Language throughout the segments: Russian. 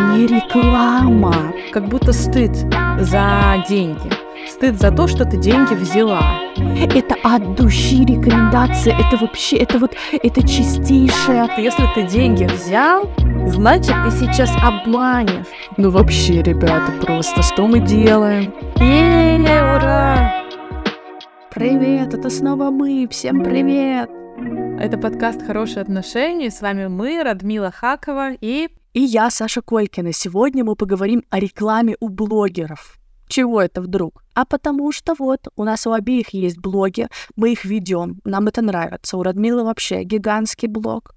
не реклама. Как будто стыд за деньги. Стыд за то, что ты деньги взяла. Это от души рекомендация. Это вообще, это вот, это чистейшая. Если ты деньги взял, значит, ты сейчас обманешь. Ну вообще, ребята, просто что мы делаем? Е-е-е, ура! Привет, это снова мы. Всем привет. Это подкаст «Хорошие отношения». С вами мы, Радмила Хакова и... И я, Саша Колькина. Сегодня мы поговорим о рекламе у блогеров. Чего это вдруг? А потому что вот, у нас у обеих есть блоги, мы их ведем, нам это нравится. У Радмилы вообще гигантский блог.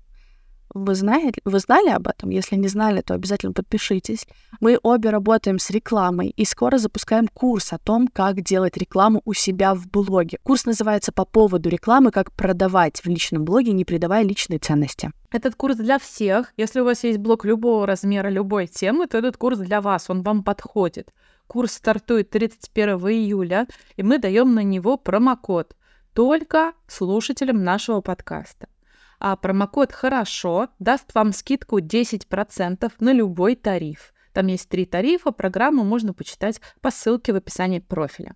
Вы, знаете, вы знали об этом? Если не знали, то обязательно подпишитесь. Мы обе работаем с рекламой и скоро запускаем курс о том, как делать рекламу у себя в блоге. Курс называется «По поводу рекламы. Как продавать в личном блоге, не придавая личной ценности». Этот курс для всех. Если у вас есть блог любого размера, любой темы, то этот курс для вас, он вам подходит. Курс стартует 31 июля, и мы даем на него промокод только слушателям нашего подкаста а промокод «Хорошо» даст вам скидку 10% на любой тариф. Там есть три тарифа, программу можно почитать по ссылке в описании профиля.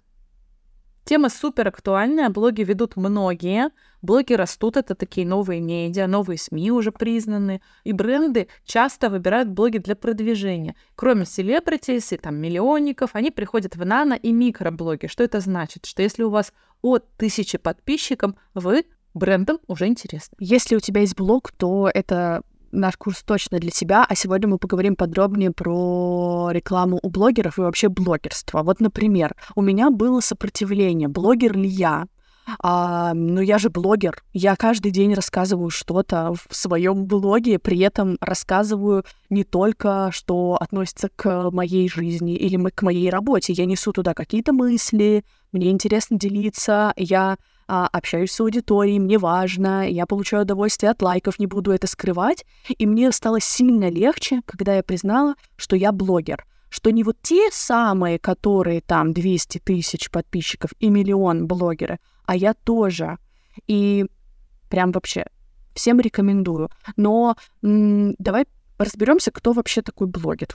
Тема супер актуальная, блоги ведут многие, блоги растут, это такие новые медиа, новые СМИ уже признаны, и бренды часто выбирают блоги для продвижения. Кроме селебритис и там миллионников, они приходят в нано и микроблоги. Что это значит? Что если у вас от тысячи подписчиков, вы брендам уже интересно. Если у тебя есть блог, то это наш курс точно для тебя, а сегодня мы поговорим подробнее про рекламу у блогеров и вообще блогерство. Вот, например, у меня было сопротивление, блогер ли я, а, ну, я же блогер. Я каждый день рассказываю что-то в своем блоге, при этом рассказываю не только, что относится к моей жизни или к моей работе. Я несу туда какие-то мысли, мне интересно делиться, я а, общаюсь с аудиторией, мне важно, я получаю удовольствие от лайков, не буду это скрывать. И мне стало сильно легче, когда я признала, что я блогер что не вот те самые, которые там 200 тысяч подписчиков и миллион блогеры, а я тоже. И прям вообще всем рекомендую. Но м- давай разберемся, кто вообще такой блогер.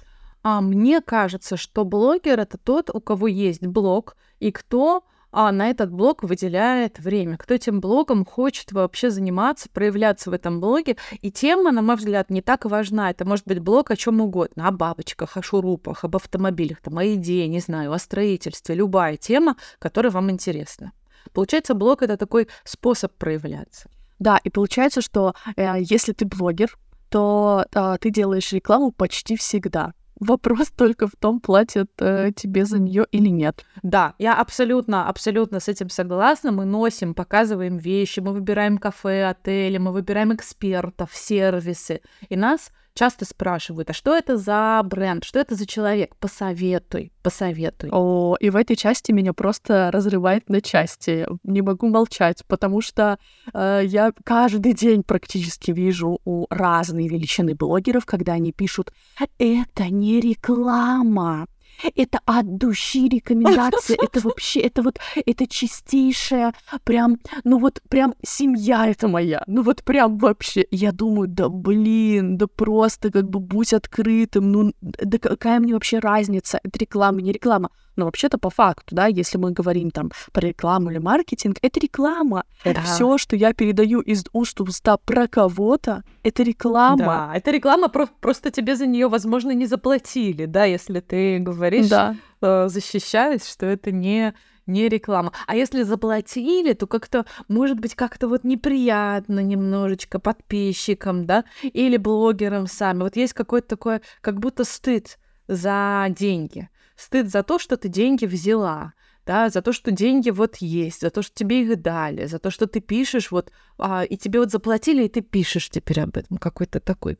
А мне кажется, что блогер это тот, у кого есть блог, и кто а на этот блог выделяет время. Кто этим блогом хочет вообще заниматься, проявляться в этом блоге. И тема, на мой взгляд, не так важна. Это может быть блог о чем угодно. О бабочках, о шурупах, об автомобилях, там, о идее, не знаю, о строительстве. Любая тема, которая вам интересна. Получается, блог — это такой способ проявляться. Да, и получается, что э, если ты блогер, то э, ты делаешь рекламу почти всегда. Вопрос только в том, платят э, тебе за нее или нет. Да, я абсолютно, абсолютно с этим согласна. Мы носим, показываем вещи, мы выбираем кафе, отели, мы выбираем экспертов, сервисы. И нас часто спрашивают, а что это за бренд, что это за человек? Посоветуй, посоветуй. О, и в этой части меня просто разрывает на части. Не могу молчать, потому что э, я каждый день практически вижу у разной величины блогеров, когда они пишут «это не реклама», это от души рекомендация, это вообще, это вот, это чистейшая, прям, ну вот прям семья это моя, ну вот прям вообще. Я думаю, да блин, да просто как бы будь открытым, ну да какая мне вообще разница, это реклама, не реклама. Но вообще-то по факту, да, если мы говорим там про рекламу или маркетинг, это реклама. Это да. все, что я передаю из уст в уста про кого-то, это реклама. Да, это реклама, про- просто тебе за нее, возможно, не заплатили, да, если ты говоришь, да. э, защищаясь, что это не не реклама. А если заплатили, то как-то, может быть, как-то вот неприятно немножечко подписчикам, да, или блогерам сами. Вот есть какой-то такой, как будто стыд за деньги. Стыд за то, что ты деньги взяла, да, за то, что деньги вот есть, за то, что тебе их дали, за то, что ты пишешь вот, а, и тебе вот заплатили, и ты пишешь теперь об этом, какой-то такой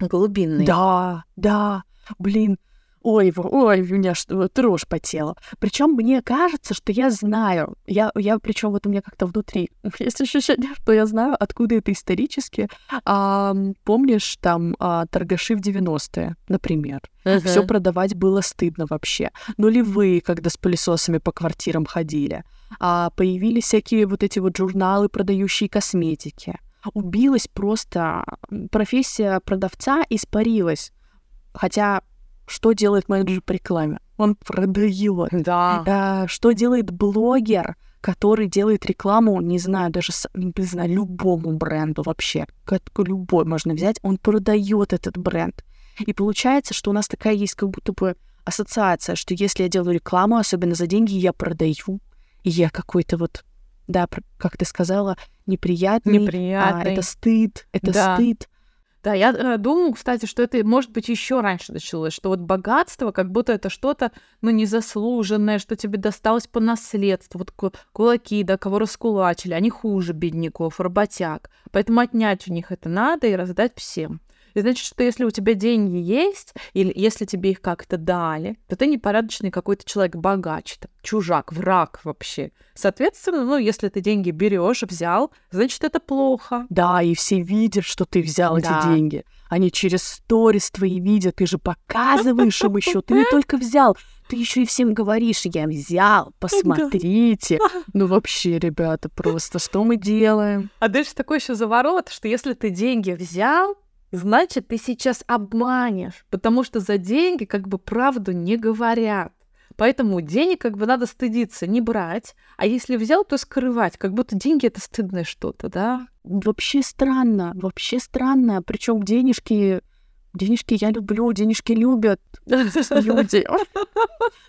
глубинный. Да, да, блин, ой, ой, у меня что, дрожь по телу. Причем мне кажется, что я знаю, я, я причем вот у меня как-то внутри есть ощущение, что я знаю, откуда это исторически. А, помнишь, там а, торгаши в 90-е, например. Uh-huh. Все продавать было стыдно вообще. Нулевые, когда с пылесосами по квартирам ходили. А, появились всякие вот эти вот журналы, продающие косметики убилась просто профессия продавца испарилась Хотя, что делает менеджер по рекламе? Он продает. Да. А, что делает блогер, который делает рекламу, не знаю, даже, не знаю, любому бренду вообще, как любой можно взять, он продает этот бренд. И получается, что у нас такая есть как будто бы ассоциация, что если я делаю рекламу, особенно за деньги, я продаю, и я какой-то вот, да, как ты сказала, неприятный, а, Неприятный. это стыд, это Да. стыд. Да, я э, думаю, кстати, что это, может быть, еще раньше началось, что вот богатство, как будто это что-то, ну, незаслуженное, что тебе досталось по наследству. Вот ку- кулаки, да, кого раскулачили, они хуже бедняков, работяг. Поэтому отнять у них это надо и раздать всем. И значит, что если у тебя деньги есть, или если тебе их как-то дали, то ты непорядочный какой-то человек, богач, там, чужак, враг вообще. Соответственно, ну, если ты деньги берешь, взял, значит, это плохо. Да, и все видят, что ты взял Да. эти деньги. Они через сторис твои видят, ты же показываешь им еще. Ты не только взял, ты еще и всем говоришь, я взял, посмотрите. Ну вообще, ребята, просто что мы делаем? А дальше такой еще заворот, что если ты деньги взял, значит, ты сейчас обманешь, потому что за деньги как бы правду не говорят. Поэтому денег как бы надо стыдиться, не брать, а если взял, то скрывать, как будто деньги это стыдное что-то, да? Вообще странно, вообще странно. Причем денежки, денежки я люблю, денежки любят люди.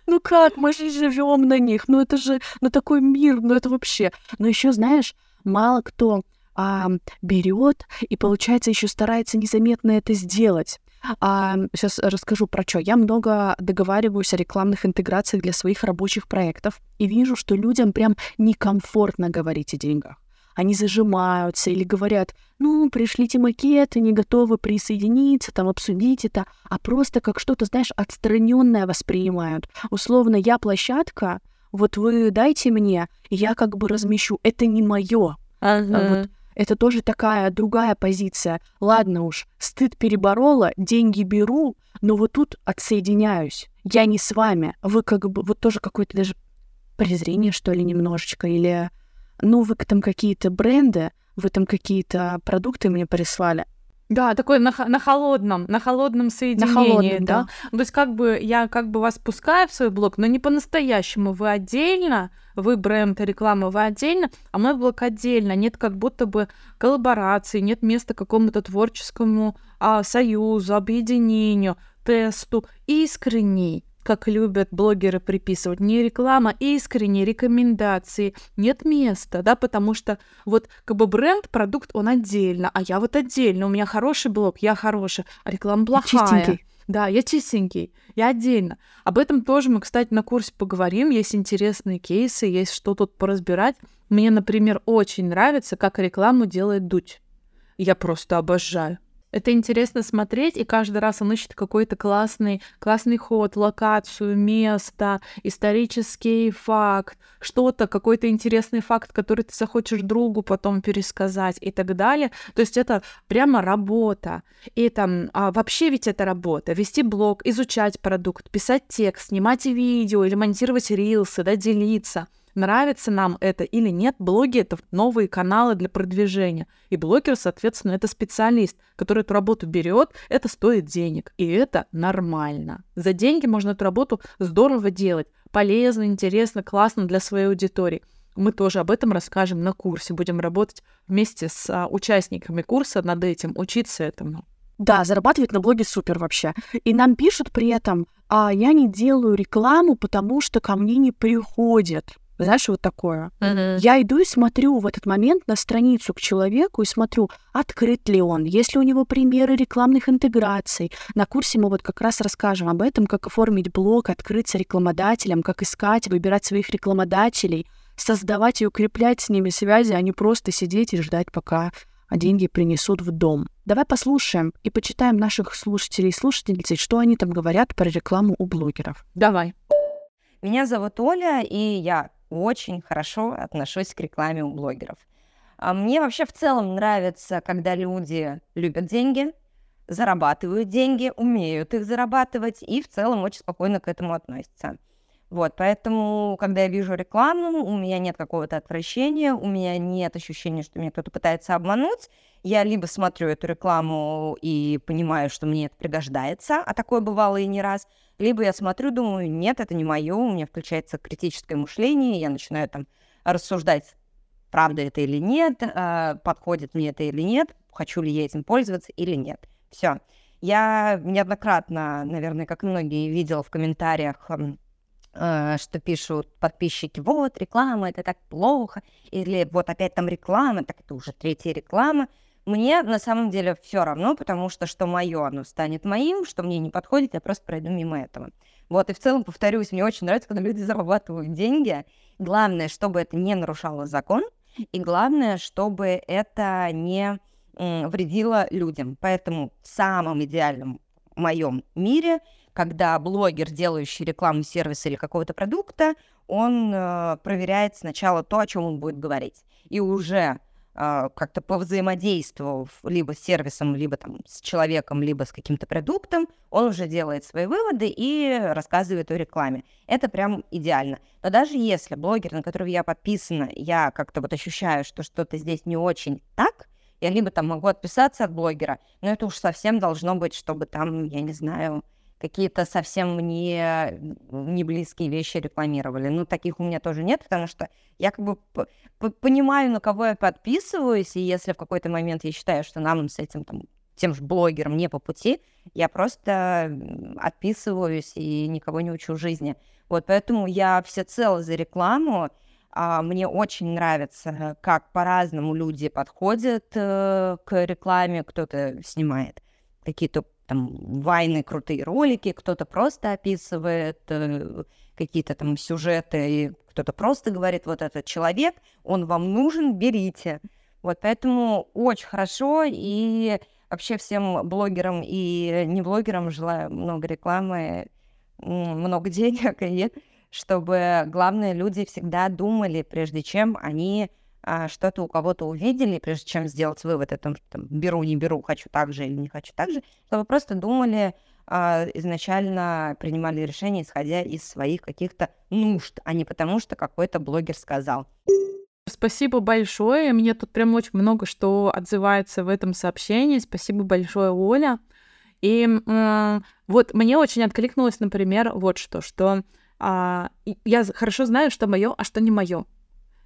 Ну как, мы же живем на них, ну это же, ну такой мир, ну это вообще. Но еще знаешь, мало кто а, берет и, получается, еще старается незаметно это сделать. А, сейчас расскажу про что. Я много договариваюсь о рекламных интеграциях для своих рабочих проектов и вижу, что людям прям некомфортно говорить о деньгах. Они зажимаются или говорят, ну, пришлите макеты, не готовы присоединиться, там, обсудить это, а просто как что-то, знаешь, отстраненное воспринимают. Условно, я площадка, вот вы дайте мне, я как бы размещу. Это не мое. вот это тоже такая другая позиция. Ладно уж, стыд переборола, деньги беру, но вот тут отсоединяюсь. Я не с вами. Вы как бы, вот тоже какое-то даже презрение, что ли, немножечко, или, ну, вы там какие-то бренды, вы там какие-то продукты мне прислали. Да, такой на, на холодном, на холодном соединении, холодном, да? да. То есть как бы я как бы вас пускаю в свой блог, но не по-настоящему. Вы отдельно, вы бренд реклама, вы отдельно, а мой блог отдельно. Нет как будто бы коллаборации, нет места какому-то творческому а, союзу, объединению, тесту. Искренний, как любят блогеры приписывать, не реклама, искренние рекомендации. Нет места, да, потому что вот как бы бренд, продукт, он отдельно, а я вот отдельно. У меня хороший блог, я хороший, а реклама плохая. Чистенький. Да, я чистенький, я отдельно. Об этом тоже мы, кстати, на курсе поговорим. Есть интересные кейсы, есть что тут поразбирать. Мне, например, очень нравится, как рекламу делает Дудь. Я просто обожаю. Это интересно смотреть, и каждый раз он ищет какой-то классный, классный ход, локацию, место, исторический факт, что-то, какой-то интересный факт, который ты захочешь другу потом пересказать и так далее. То есть это прямо работа. И там а вообще ведь это работа. Вести блог, изучать продукт, писать текст, снимать видео или монтировать рилсы, да, делиться. Нравится нам это или нет, блоги — это новые каналы для продвижения. И блогер, соответственно, это специалист, который эту работу берет, это стоит денег. И это нормально. За деньги можно эту работу здорово делать. Полезно, интересно, классно для своей аудитории. Мы тоже об этом расскажем на курсе. Будем работать вместе с а, участниками курса над этим, учиться этому. Да, зарабатывать на блоге супер вообще. И нам пишут при этом, а я не делаю рекламу, потому что ко мне не приходят. Знаешь, вот такое. Я иду и смотрю в этот момент на страницу к человеку и смотрю, открыт ли он, есть ли у него примеры рекламных интеграций. На курсе мы вот как раз расскажем об этом, как оформить блог, открыться рекламодателем, как искать, выбирать своих рекламодателей, создавать и укреплять с ними связи, а не просто сидеть и ждать, пока деньги принесут в дом. Давай послушаем и почитаем наших слушателей и слушательниц, что они там говорят про рекламу у блогеров. Давай. Меня зовут Оля, и я очень хорошо отношусь к рекламе у блогеров. А Мне вообще в целом нравится, когда люди любят деньги, зарабатывают деньги, умеют их зарабатывать и в целом очень спокойно к этому относятся. Вот, поэтому, когда я вижу рекламу, у меня нет какого-то отвращения, у меня нет ощущения, что меня кто-то пытается обмануть. Я либо смотрю эту рекламу и понимаю, что мне это пригождается, а такое бывало и не раз, либо я смотрю, думаю, нет, это не мое, у меня включается критическое мышление, я начинаю там рассуждать, правда это или нет, а, подходит мне это или нет, хочу ли я этим пользоваться или нет. Все. Я неоднократно, наверное, как многие, видела в комментариях что пишут подписчики, вот, реклама, это так плохо, или вот опять там реклама, так это уже третья реклама. Мне на самом деле все равно, потому что что мое, оно станет моим, что мне не подходит, я просто пройду мимо этого. Вот, и в целом, повторюсь, мне очень нравится, когда люди зарабатывают деньги. Главное, чтобы это не нарушало закон, и главное, чтобы это не вредило людям. Поэтому в самом идеальном моем мире когда блогер, делающий рекламу сервиса или какого-то продукта, он э, проверяет сначала то, о чем он будет говорить. И уже э, как-то повзаимодействовав либо с сервисом, либо там с человеком, либо с каким-то продуктом, он уже делает свои выводы и рассказывает о рекламе. Это прям идеально. Но даже если блогер, на которого я подписана, я как-то вот ощущаю, что что-то здесь не очень так, я либо там могу отписаться от блогера, но это уж совсем должно быть, чтобы там, я не знаю, какие-то совсем мне не близкие вещи рекламировали. Ну, таких у меня тоже нет, потому что я как бы понимаю, на кого я подписываюсь, и если в какой-то момент я считаю, что нам с этим там тем же блогером не по пути, я просто отписываюсь и никого не учу жизни. Вот, поэтому я всецело за рекламу. А, мне очень нравится, как по-разному люди подходят э, к рекламе. Кто-то снимает какие-то там вайны, крутые ролики, кто-то просто описывает э, какие-то там сюжеты, кто-то просто говорит, вот этот человек, он вам нужен, берите. Вот поэтому очень хорошо, и вообще всем блогерам и не блогерам желаю много рекламы, много денег, и чтобы, главное, люди всегда думали, прежде чем они что-то у кого-то увидели, прежде чем сделать вывод о том, что там, беру, не беру, хочу так же или не хочу так же, чтобы просто думали, а, изначально принимали решение, исходя из своих каких-то нужд, а не потому, что какой-то блогер сказал. Спасибо большое. Мне тут прям очень много что отзывается в этом сообщении. Спасибо большое, Оля. И э, вот мне очень откликнулось, например, вот что, что э, я хорошо знаю, что мое, а что не мое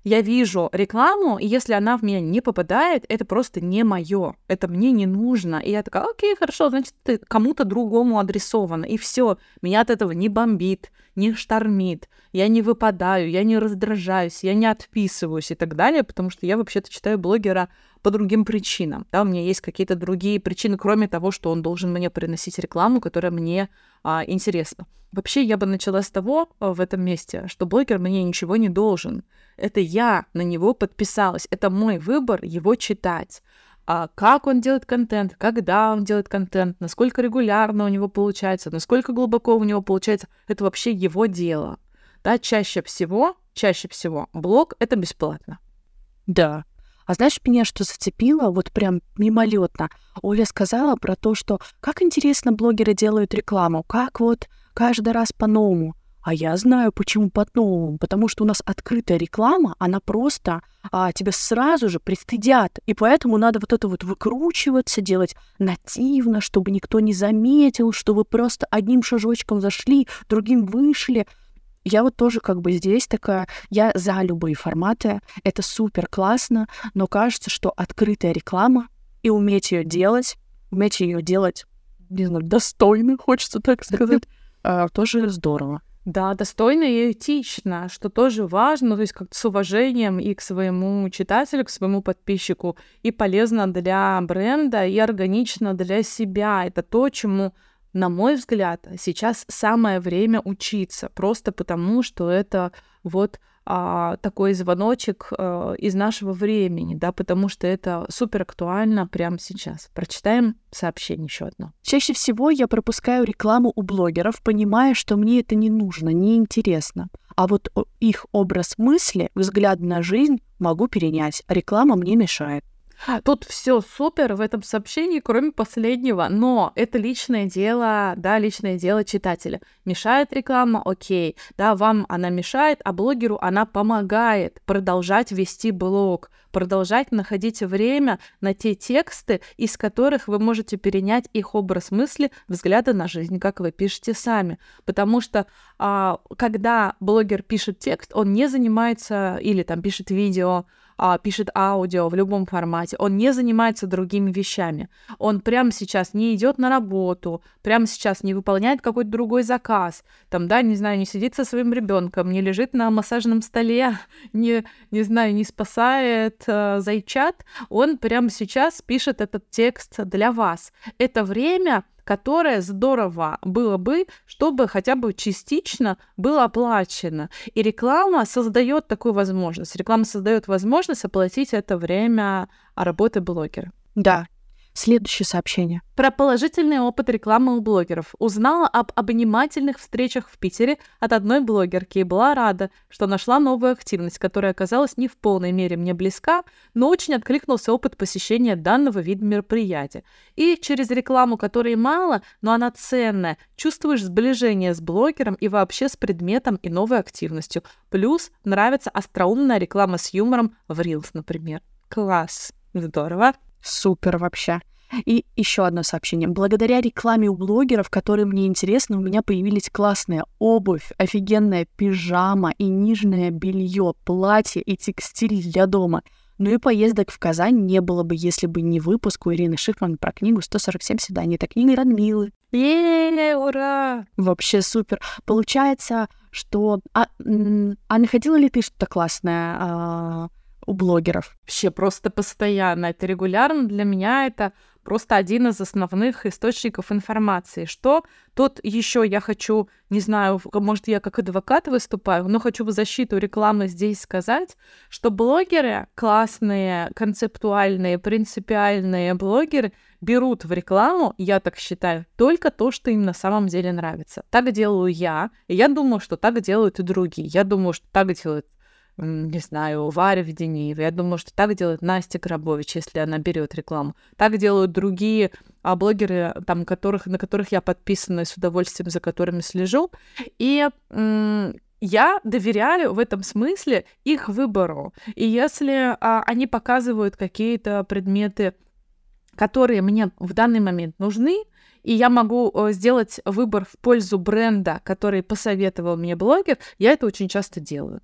я вижу рекламу, и если она в меня не попадает, это просто не мое, это мне не нужно. И я такая, окей, хорошо, значит, ты кому-то другому адресована, и все, меня от этого не бомбит, не штормит, я не выпадаю, я не раздражаюсь, я не отписываюсь и так далее, потому что я вообще-то читаю блогера по другим причинам. Да, у меня есть какие-то другие причины, кроме того, что он должен мне приносить рекламу, которая мне а, интересна. Вообще, я бы начала с того а, в этом месте, что блогер мне ничего не должен. Это я на него подписалась. Это мой выбор его читать. А как он делает контент, когда он делает контент, насколько регулярно у него получается, насколько глубоко у него получается, это вообще его дело. Да, чаще всего, чаще всего блог — это бесплатно. Да. А знаешь, меня что зацепило, вот прям мимолетно. Оля сказала про то, что как интересно блогеры делают рекламу, как вот каждый раз по-новому. А я знаю, почему по-новому. Потому что у нас открытая реклама, она просто а, тебя сразу же пристыдят. И поэтому надо вот это вот выкручиваться, делать нативно, чтобы никто не заметил, чтобы просто одним шажочком зашли, другим вышли. Я вот тоже как бы здесь такая, я за любые форматы, это супер классно, но кажется, что открытая реклама и уметь ее делать, уметь ее делать, не знаю, достойно, хочется так сказать, а, тоже здорово. Да, достойно и этично, что тоже важно, то есть как с уважением и к своему читателю, к своему подписчику, и полезно для бренда, и органично для себя. Это то, чему, на мой взгляд, сейчас самое время учиться, просто потому что это вот а, такой звоночек а, из нашего времени, да, потому что это супер актуально прямо сейчас. Прочитаем сообщение еще одно. Чаще всего я пропускаю рекламу у блогеров, понимая, что мне это не нужно, не интересно. А вот их образ мысли, взгляд на жизнь могу перенять, а реклама мне мешает. Тут все супер в этом сообщении, кроме последнего. Но это личное дело, да, личное дело читателя. Мешает реклама, окей. Да, вам она мешает, а блогеру она помогает продолжать вести блог, продолжать находить время на те тексты, из которых вы можете перенять их образ мысли, взгляды на жизнь, как вы пишете сами. Потому что а, когда блогер пишет текст, он не занимается или там пишет видео, а, пишет аудио в любом формате, он не занимается другими вещами. Он прямо сейчас не идет на работу, прямо сейчас не выполняет какой-то другой заказ, там, да, не знаю, не сидит со своим ребенком, не лежит на массажном столе, не, не знаю, не спасает э, зайчат, он прямо сейчас пишет этот текст для вас. Это время которое здорово было бы, чтобы хотя бы частично было оплачено. И реклама создает такую возможность. Реклама создает возможность оплатить это время работы блогера. Да, Следующее сообщение. Про положительный опыт рекламы у блогеров. Узнала об обнимательных встречах в Питере от одной блогерки и была рада, что нашла новую активность, которая оказалась не в полной мере мне близка, но очень откликнулся опыт посещения данного вида мероприятия. И через рекламу, которой мало, но она ценная, чувствуешь сближение с блогером и вообще с предметом и новой активностью. Плюс нравится остроумная реклама с юмором в Reels, например. Класс. Здорово. Супер вообще. И еще одно сообщение. Благодаря рекламе у блогеров, которые мне интересны, у меня появились классная обувь, офигенная пижама и нижнее белье, платье и текстиль для дома. Ну и поездок в Казань не было бы, если бы не выпуск у Ирины Шифман про книгу «147 свиданий». Это книга Радмилы. Е, ура! Вообще супер. Получается, что... А, а находила ли ты что-то классное а, у блогеров? Вообще просто постоянно. Это регулярно. Для меня это просто один из основных источников информации. Что тут еще я хочу, не знаю, может, я как адвокат выступаю, но хочу в защиту рекламы здесь сказать, что блогеры, классные, концептуальные, принципиальные блогеры, берут в рекламу, я так считаю, только то, что им на самом деле нравится. Так делаю я, и я думаю, что так делают и другие. Я думаю, что так делают не знаю, Варя Веденеева. Я думаю, что так делает Настя Грабович, если она берет рекламу. Так делают другие а, блогеры, там, которых, на которых я подписана и с удовольствием за которыми слежу. И я доверяю в этом смысле их выбору. И если а, они показывают какие-то предметы, которые мне в данный момент нужны, и я могу э, сделать выбор в пользу бренда, который посоветовал мне блогер, я это очень часто делаю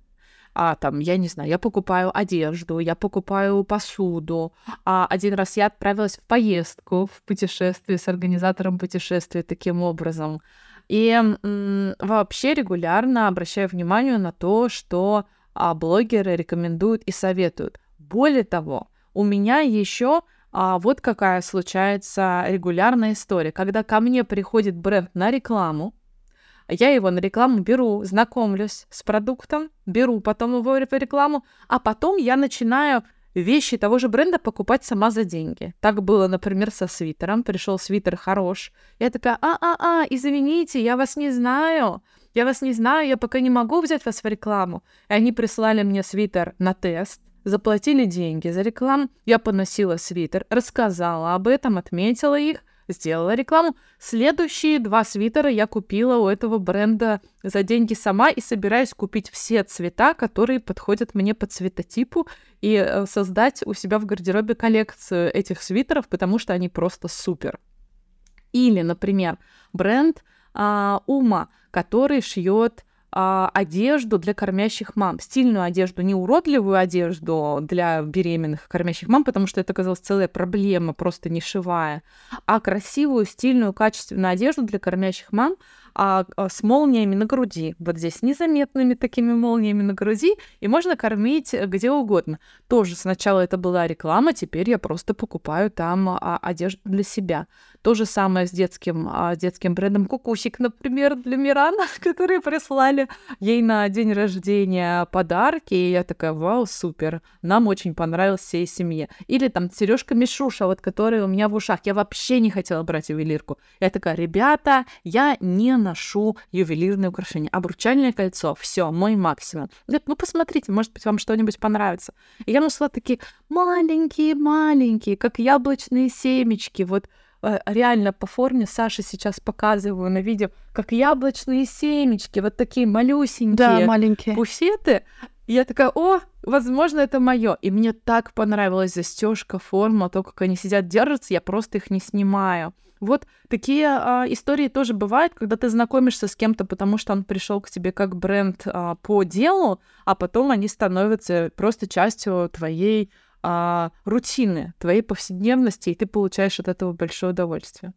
а, там, я не знаю, я покупаю одежду, я покупаю посуду. А один раз я отправилась в поездку, в путешествие с организатором путешествия таким образом. И вообще регулярно обращаю внимание на то, что а, блогеры рекомендуют и советуют. Более того, у меня еще а, вот какая случается регулярная история, когда ко мне приходит бренд на рекламу, я его на рекламу беру, знакомлюсь с продуктом, беру потом его рекламу, а потом я начинаю вещи того же бренда покупать сама за деньги. Так было, например, со свитером. Пришел свитер хорош. Я такая, а-а-а, извините, я вас не знаю. Я вас не знаю, я пока не могу взять вас в рекламу. И они прислали мне свитер на тест, заплатили деньги за рекламу. Я поносила свитер, рассказала об этом, отметила их сделала рекламу. Следующие два свитера я купила у этого бренда за деньги сама и собираюсь купить все цвета, которые подходят мне по цветотипу и э, создать у себя в гардеробе коллекцию этих свитеров, потому что они просто супер. Или, например, бренд а, Ума, который шьет а, одежду для кормящих мам. Стильную одежду, не уродливую одежду для беременных кормящих мам, потому что это оказалась целая проблема, просто не шивая, а красивую, стильную, качественную одежду для кормящих мам, а, а, с молниями на груди. Вот здесь незаметными такими молниями на груди, и можно кормить где угодно. Тоже сначала это была реклама, теперь я просто покупаю там а, одежду для себя. То же самое с детским, а, детским брендом Кукусик, например, для Мирана, которые прислали ей на день рождения подарки. И я такая, вау, супер, нам очень понравилось всей семье. Или там сережка Мишуша, вот которая у меня в ушах. Я вообще не хотела брать ювелирку. Я такая, ребята, я не ношу ювелирные украшения. Обручальное кольцо, все, мой максимум. Говорит, ну посмотрите, может быть, вам что-нибудь понравится. И я нашла такие маленькие-маленькие, как яблочные семечки, вот э, реально по форме Саши сейчас показываю на видео, как яблочные семечки, вот такие малюсенькие. Да, маленькие. Буфеты. И я такая, о, возможно, это мое. И мне так понравилась застежка, форма, то, как они сидят, держатся, я просто их не снимаю. Вот такие а, истории тоже бывают, когда ты знакомишься с кем-то, потому что он пришел к тебе как бренд а, по делу, а потом они становятся просто частью твоей а, рутины, твоей повседневности, и ты получаешь от этого большое удовольствие.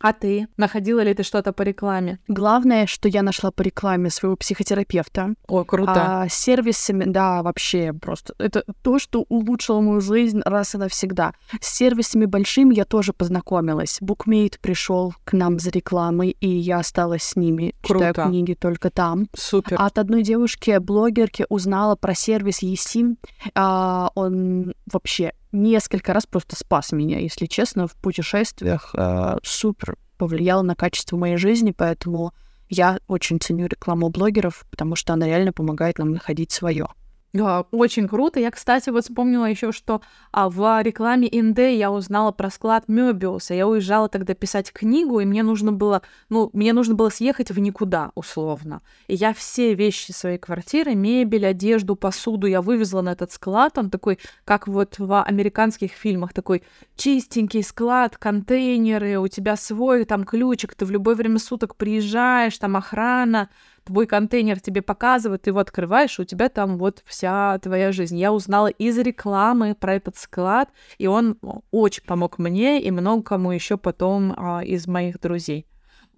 А ты? Находила ли ты что-то по рекламе? Главное, что я нашла по рекламе своего психотерапевта. О, круто. А, сервисами, да, вообще просто. Это то, что улучшило мою жизнь раз и навсегда. С сервисами большими я тоже познакомилась. Букмейт пришел к нам за рекламой, и я осталась с ними. Круто. Читаю книги только там. Супер. От одной девушки, блогерки, узнала про сервис eSIM. А, он вообще несколько раз просто спас меня, если честно, в путешествиях. Э, супер повлиял на качество моей жизни, поэтому я очень ценю рекламу блогеров, потому что она реально помогает нам находить свое. Да, очень круто. Я, кстати, вот вспомнила еще, что а, в рекламе Инде я узнала про склад Мёбиуса. Я уезжала тогда писать книгу, и мне нужно было, ну, мне нужно было съехать в никуда, условно. И я все вещи своей квартиры, мебель, одежду, посуду я вывезла на этот склад. Он такой, как вот в американских фильмах, такой чистенький склад, контейнеры, у тебя свой там ключик, ты в любое время суток приезжаешь, там охрана, твой контейнер тебе показывает, ты его открываешь, у тебя там вот вся твоя жизнь. Я узнала из рекламы про этот склад, и он очень помог мне и много кому еще потом а, из моих друзей.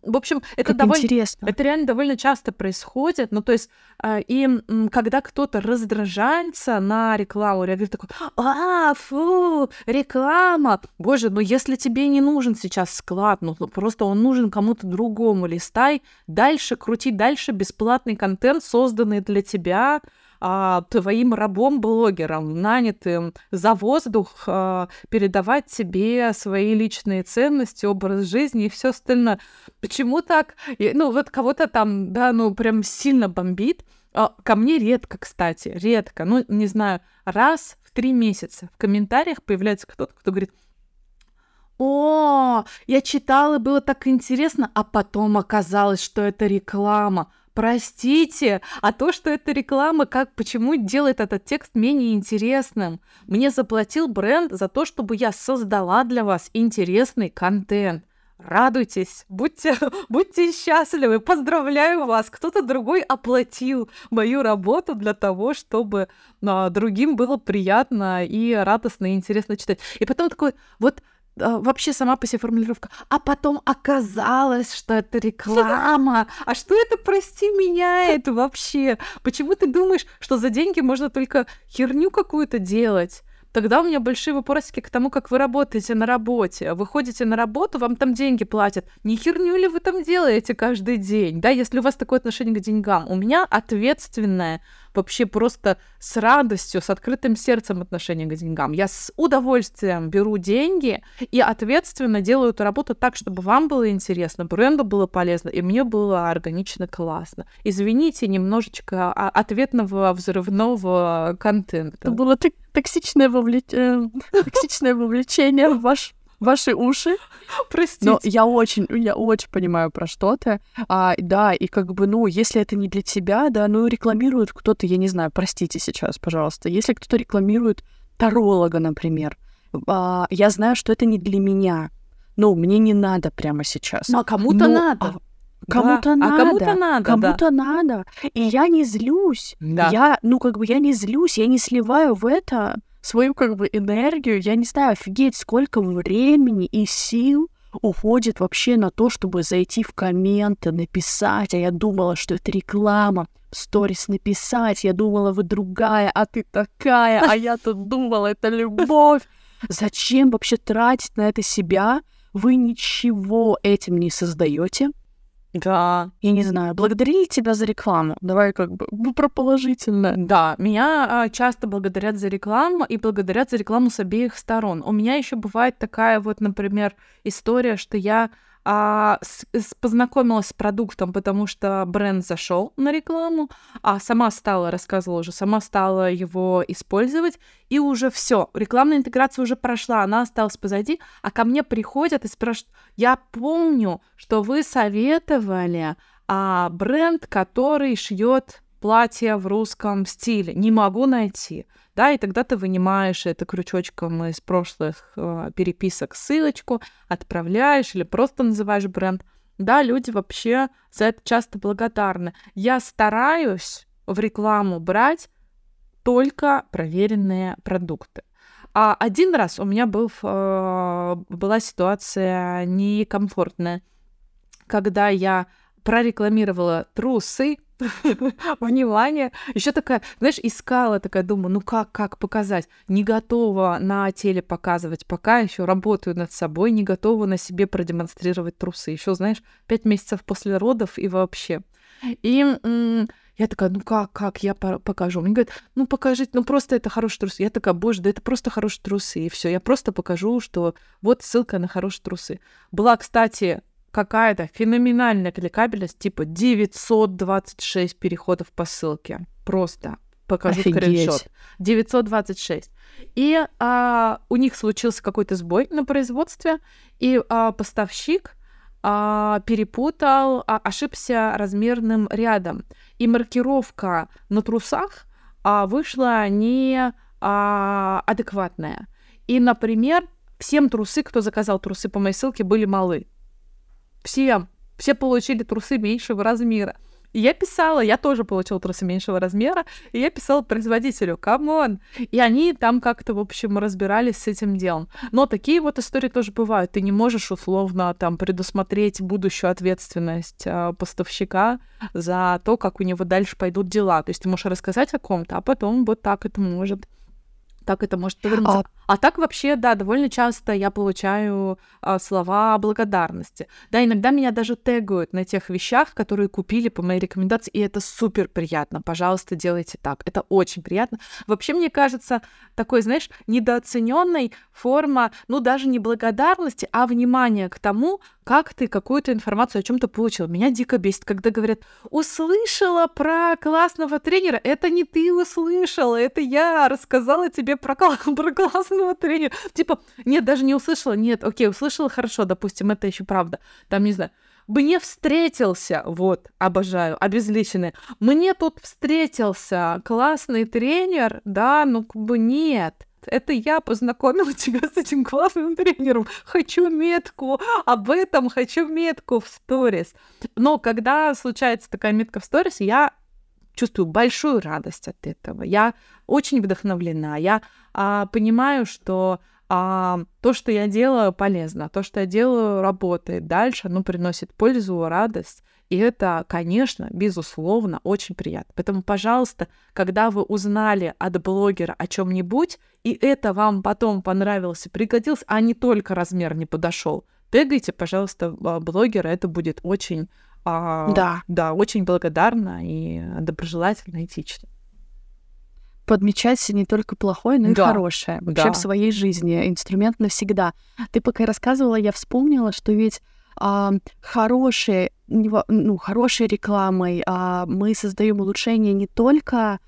В общем, это Как довольно, интересно. это реально довольно часто происходит. Ну, то есть, э, и когда кто-то раздражается на рекламу, говорю такой, а, фу, реклама. Боже, ну если тебе не нужен сейчас склад, ну ну, просто он нужен кому-то другому, листай дальше, крути дальше бесплатный контент, созданный для тебя, а, твоим рабом-блогером, нанятым за воздух, а, передавать тебе свои личные ценности, образ жизни и все остальное. Почему так? И, ну, вот кого-то там, да, ну, прям сильно бомбит. А, ко мне редко, кстати, редко, ну, не знаю, раз в три месяца в комментариях появляется кто-то, кто говорит, о, я читала, было так интересно, а потом оказалось, что это реклама. Простите, а то, что это реклама, как почему делает этот текст менее интересным? Мне заплатил бренд за то, чтобы я создала для вас интересный контент. Радуйтесь, будьте, будьте счастливы, поздравляю вас. Кто-то другой оплатил мою работу для того, чтобы а, другим было приятно и радостно и интересно читать. И потом такой, вот вообще сама по себе формулировка. А потом оказалось, что это реклама. А что это, прости, меняет вообще? Почему ты думаешь, что за деньги можно только херню какую-то делать? Тогда у меня большие вопросики к тому, как вы работаете на работе. Вы ходите на работу, вам там деньги платят. Не херню ли вы там делаете каждый день? Да, если у вас такое отношение к деньгам. У меня ответственное вообще просто с радостью, с открытым сердцем отношение к деньгам. Я с удовольствием беру деньги и ответственно делаю эту работу так, чтобы вам было интересно, бренду было полезно, и мне было органично классно. Извините, немножечко а, ответного взрывного контента. Это было токсичное, вовлеч... э, токсичное вовлечение в ваш ваши уши. Простите. Но я очень, я очень понимаю про что ты. А, да, и как бы, ну, если это не для тебя, да, ну, рекламирует кто-то, я не знаю, простите сейчас, пожалуйста, если кто-то рекламирует таролога, например, а, я знаю, что это не для меня. Ну, мне не надо прямо сейчас. Ну, а кому-то Но, надо. а, Кому-то Да, надо. А кому-то надо, Кому-то надо. И я не злюсь. да. Я, ну, как бы, я не злюсь, я не сливаю в это свою, как бы, энергию. Я не знаю, офигеть, сколько времени и сил уходит вообще на то, чтобы зайти в комменты, написать, а я думала, что это реклама, сторис написать, я думала, вы другая, а ты такая, а я тут думала, это любовь. Зачем вообще тратить на это себя? Вы ничего этим не создаете. Да. Я не знаю, благодарили тебя за рекламу? Давай как бы ну, про положительное. Да, меня а, часто благодарят за рекламу и благодарят за рекламу с обеих сторон. У меня еще бывает такая вот, например, история, что я а, с, с, познакомилась с продуктом, потому что бренд зашел на рекламу, а сама стала, рассказывала уже, сама стала его использовать, и уже все, рекламная интеграция уже прошла, она осталась позади, а ко мне приходят и спрашивают, я помню, что вы советовали а, бренд, который шьет платье в русском стиле, не могу найти да, и тогда ты вынимаешь это крючочком из прошлых э, переписок ссылочку, отправляешь или просто называешь бренд. Да, люди вообще за это часто благодарны. Я стараюсь в рекламу брать только проверенные продукты. А один раз у меня был, э, была ситуация некомфортная, когда я прорекламировала трусы, внимание. Еще такая, знаешь, искала такая, думаю, ну как, как показать? Не готова на теле показывать, пока еще работаю над собой, не готова на себе продемонстрировать трусы. Еще, знаешь, пять месяцев после родов и вообще. И я такая, ну как, как я покажу? Мне говорят, ну покажите, ну просто это хорошие трусы. Я такая, боже, да это просто хорошие трусы. И все, я просто покажу, что вот ссылка на хорошие трусы. Была, кстати, какая-то феноменальная кликабельность, типа 926 переходов по ссылке. Просто покажу Офигеть. скриншот. 926. И а, у них случился какой-то сбой на производстве, и а, поставщик а, перепутал, а, ошибся размерным рядом. И маркировка на трусах а, вышла не а, адекватная. И, например, всем трусы, кто заказал трусы по моей ссылке, были малы. Всем. Все получили трусы меньшего размера. И я писала, я тоже получила трусы меньшего размера, и я писала производителю, come on. И они там как-то, в общем, разбирались с этим делом. Но такие вот истории тоже бывают. Ты не можешь условно там предусмотреть будущую ответственность э, поставщика за то, как у него дальше пойдут дела. То есть ты можешь рассказать о ком-то, а потом вот так это может так это может повернуться. А... а так вообще, да, довольно часто я получаю а, слова благодарности. Да, иногда меня даже тегают на тех вещах, которые купили по моей рекомендации, и это супер приятно. Пожалуйста, делайте так. Это очень приятно. Вообще, мне кажется, такой, знаешь, недооцененной форма, ну, даже не благодарности, а внимания к тому, как ты какую-то информацию о чем-то получил. Меня дико бесит, когда говорят, услышала про классного тренера. Это не ты услышала, это я рассказала тебе про, про классного тренера. Типа, нет, даже не услышала. Нет, окей, услышала, хорошо, допустим, это еще правда. Там, не знаю, мне встретился, вот, обожаю, обезличенный, мне тут встретился классный тренер, да, ну, как бы нет это я познакомила тебя с этим классным тренером. Хочу метку об этом, хочу метку в сторис. Но когда случается такая метка в сторис, я чувствую большую радость от этого. Я очень вдохновлена. Я а, понимаю, что а, то, что я делаю, полезно. То, что я делаю, работает дальше, оно приносит пользу, радость. И это, конечно, безусловно, очень приятно. Поэтому, пожалуйста, когда вы узнали от блогера о чем-нибудь, и это вам потом понравилось и пригодилось, а не только размер не подошел, тегайте, пожалуйста, а, блогера, это будет очень, а, да. да, очень благодарно и доброжелательно, этично подмечать не только плохое, но и да. хорошее вообще да. в своей жизни. Инструмент навсегда. Ты пока рассказывала, я вспомнила, что ведь а, хорошей, ну, хорошей рекламой а, мы создаем улучшение не только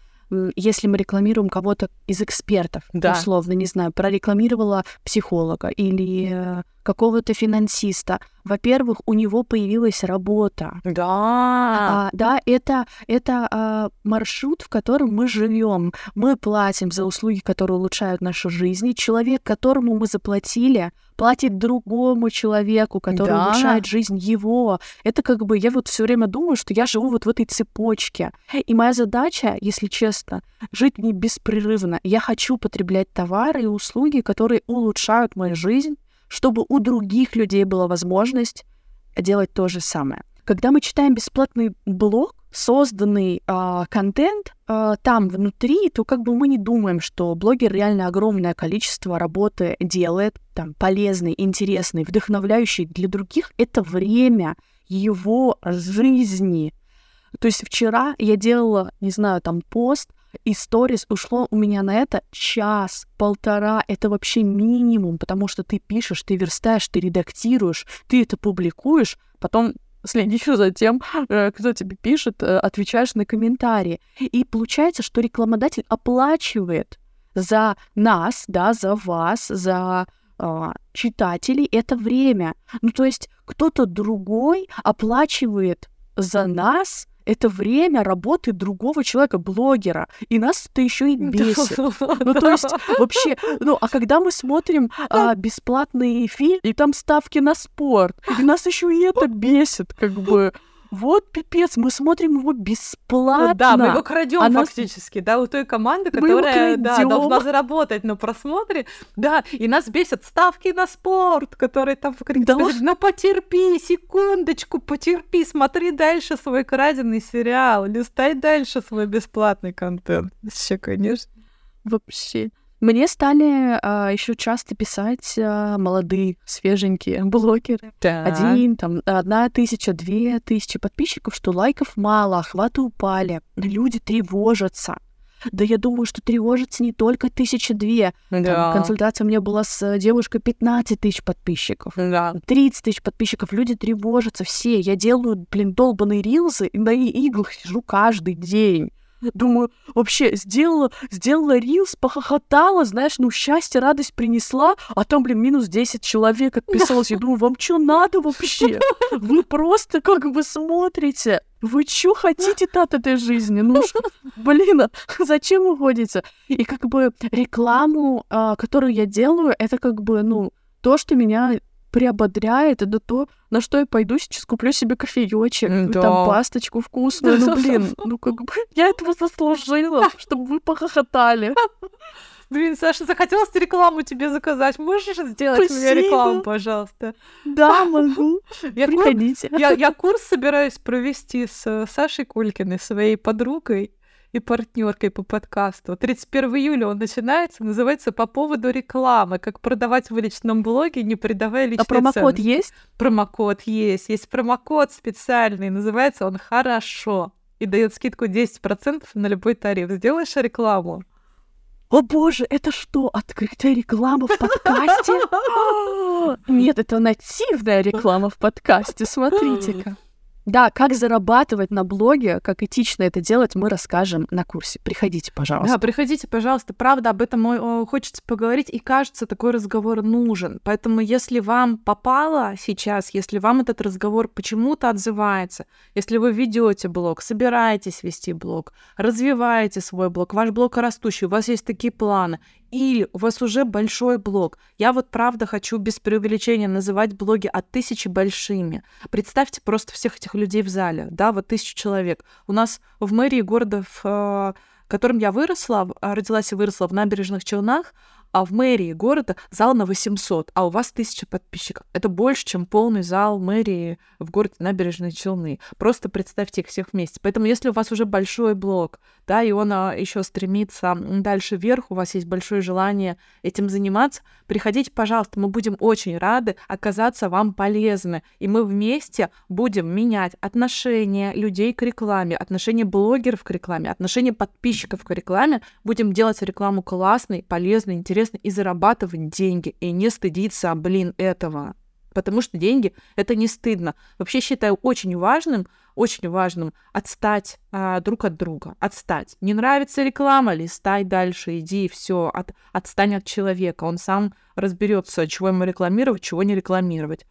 если мы рекламируем кого-то из экспертов, да. условно, не знаю, прорекламировала психолога или э, какого-то финансиста. Во-первых, у него появилась работа. Да. А, да, это, это а, маршрут, в котором мы живем. Мы платим за услуги, которые улучшают нашу жизнь. Человек, которому мы заплатили, платит другому человеку, который да. улучшает жизнь его. Это как бы я вот все время думаю, что я живу вот в этой цепочке. И моя задача, если честно, жить не беспрерывно. Я хочу потреблять товары и услуги, которые улучшают мою жизнь, чтобы у других людей была возможность делать то же самое. Когда мы читаем бесплатный блог, созданный э, контент э, там внутри, то как бы мы не думаем, что блогер реально огромное количество работы делает, там полезный, интересный, вдохновляющий для других. Это время его жизни. То есть вчера я делала, не знаю, там пост, и сторис ушло у меня на это час, полтора. Это вообще минимум, потому что ты пишешь, ты верстаешь, ты редактируешь, ты это публикуешь, потом следишь за тем, э, кто тебе пишет, э, отвечаешь на комментарии. И получается, что рекламодатель оплачивает за нас, да, за вас, за э, читателей это время. Ну, то есть кто-то другой оплачивает за нас это время работы другого человека, блогера. И нас это еще и бесит. Ну, то есть, вообще, ну, а когда мы смотрим а, бесплатный фильм, и там ставки на спорт, и нас еще и это бесит, как бы. Вот пипец, мы смотрим его бесплатно. Да, мы его крадем а фактически, да, у той команды, которая да, должна заработать на просмотре. Да, и нас бесят ставки на спорт, которые там да. ну потерпи, секундочку, потерпи, смотри дальше свой краденый сериал, листай дальше свой бесплатный контент. Все, конечно. Вообще. Мне стали а, еще часто писать а, молодые, свеженькие блогеры. Да. Один, там, одна тысяча, две тысячи подписчиков, что лайков мало, охваты упали. Люди тревожатся. Да я думаю, что тревожится не только тысяча две. Да. Там, консультация у меня была с девушкой 15 тысяч подписчиков. Да. 30 тысяч подписчиков. Люди тревожатся все. Я делаю, блин, долбанные рилзы и на иглах сижу каждый день. Думаю, вообще, сделала, сделала рилс, похохотала, знаешь, ну, счастье, радость принесла, а там, блин, минус 10 человек отписалось. Я думаю, вам что надо вообще? Вы просто как бы смотрите. Вы что хотите от этой жизни? Ну, блин, а зачем уходите? И как бы рекламу, а, которую я делаю, это как бы, ну, то, что меня приободряет, это то, на что я пойду сейчас куплю себе кофеечек, да. там пасточку вкусную, ну блин, ну как бы я этого заслужила, чтобы вы похохотали. Блин, Саша, захотелось рекламу тебе заказать. Можешь сделать Спасибо. мне рекламу, пожалуйста? Да, могу. Я Приходите. Кур... Я, я курс собираюсь провести с Сашей Кулькиной, своей подругой и партнеркой по подкасту. 31 июля он начинается, называется «По поводу рекламы. Как продавать в личном блоге, не придавая личной А промокод цены. есть? Промокод есть. Есть промокод специальный, называется он «Хорошо» и дает скидку 10% на любой тариф. Сделаешь рекламу? О боже, это что, открытая реклама в подкасте? Нет, это нативная реклама в подкасте, смотрите-ка. Да, как зарабатывать на блоге, как этично это делать, мы расскажем на курсе. Приходите, пожалуйста. Да, приходите, пожалуйста. Правда, об этом хочется поговорить, и кажется, такой разговор нужен. Поэтому, если вам попало сейчас, если вам этот разговор почему-то отзывается, если вы ведете блог, собираетесь вести блог, развиваете свой блог, ваш блог растущий, у вас есть такие планы, или у вас уже большой блог. Я вот правда хочу без преувеличения называть блоги от тысячи большими. Представьте просто всех этих людей в зале, да, вот тысячу человек. У нас в мэрии города, в э, котором я выросла, родилась и выросла в набережных Челнах, а в мэрии города зал на 800, а у вас 1000 подписчиков. Это больше, чем полный зал мэрии в городе Набережные Челны. Просто представьте их всех вместе. Поэтому если у вас уже большой блог, да, и он а, еще стремится дальше вверх, у вас есть большое желание этим заниматься, приходите, пожалуйста, мы будем очень рады оказаться вам полезны. И мы вместе будем менять отношения людей к рекламе, отношения блогеров к рекламе, отношения подписчиков к рекламе. Будем делать рекламу классной, полезной, интересной интересно и зарабатывать деньги, и не стыдиться, блин, этого. Потому что деньги — это не стыдно. Вообще считаю очень важным, очень важным отстать а, друг от друга, отстать. Не нравится реклама, листай дальше, иди, все, от, отстань от человека. Он сам разберется, чего ему рекламировать, чего не рекламировать.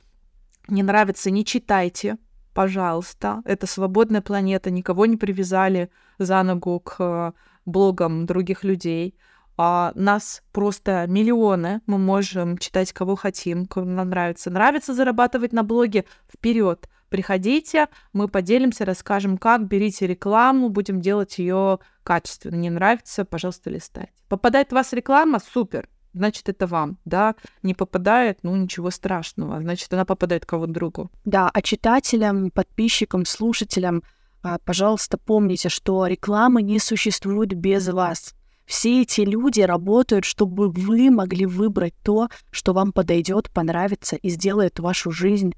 Не нравится, не читайте, пожалуйста. Это свободная планета, никого не привязали за ногу к э, блогам других людей. А, нас просто миллионы, мы можем читать кого хотим, кому нам нравится. Нравится зарабатывать на блоге? Вперед! Приходите, мы поделимся, расскажем, как, берите рекламу, будем делать ее качественно. Не нравится, пожалуйста, листайте. Попадает в вас реклама, супер, значит, это вам, да, не попадает, ну, ничего страшного, значит, она попадает кого-то другу. Да, а читателям, подписчикам, слушателям, а, пожалуйста, помните, что реклама не существует без вас. Все эти люди работают, чтобы вы могли выбрать то, что вам подойдет, понравится и сделает вашу жизнь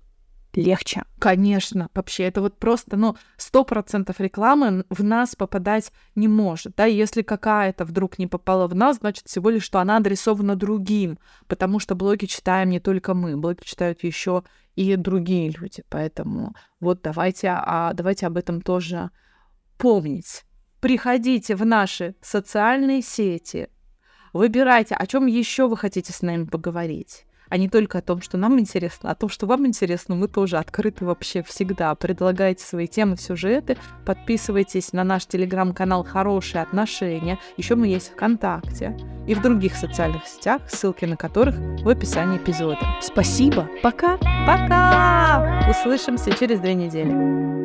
легче. Конечно, вообще, это вот просто, ну, сто процентов рекламы в нас попадать не может, да, если какая-то вдруг не попала в нас, значит, всего лишь, что она адресована другим, потому что блоги читаем не только мы, блоги читают еще и другие люди, поэтому вот давайте, а давайте об этом тоже помнить. Приходите в наши социальные сети, выбирайте, о чем еще вы хотите с нами поговорить а не только о том, что нам интересно, а о том, что вам интересно, мы тоже открыты вообще всегда. Предлагайте свои темы, сюжеты, подписывайтесь на наш телеграм-канал «Хорошие отношения», еще мы есть ВКонтакте и в других социальных сетях, ссылки на которых в описании эпизода. Спасибо, пока! Пока! Услышимся через две недели.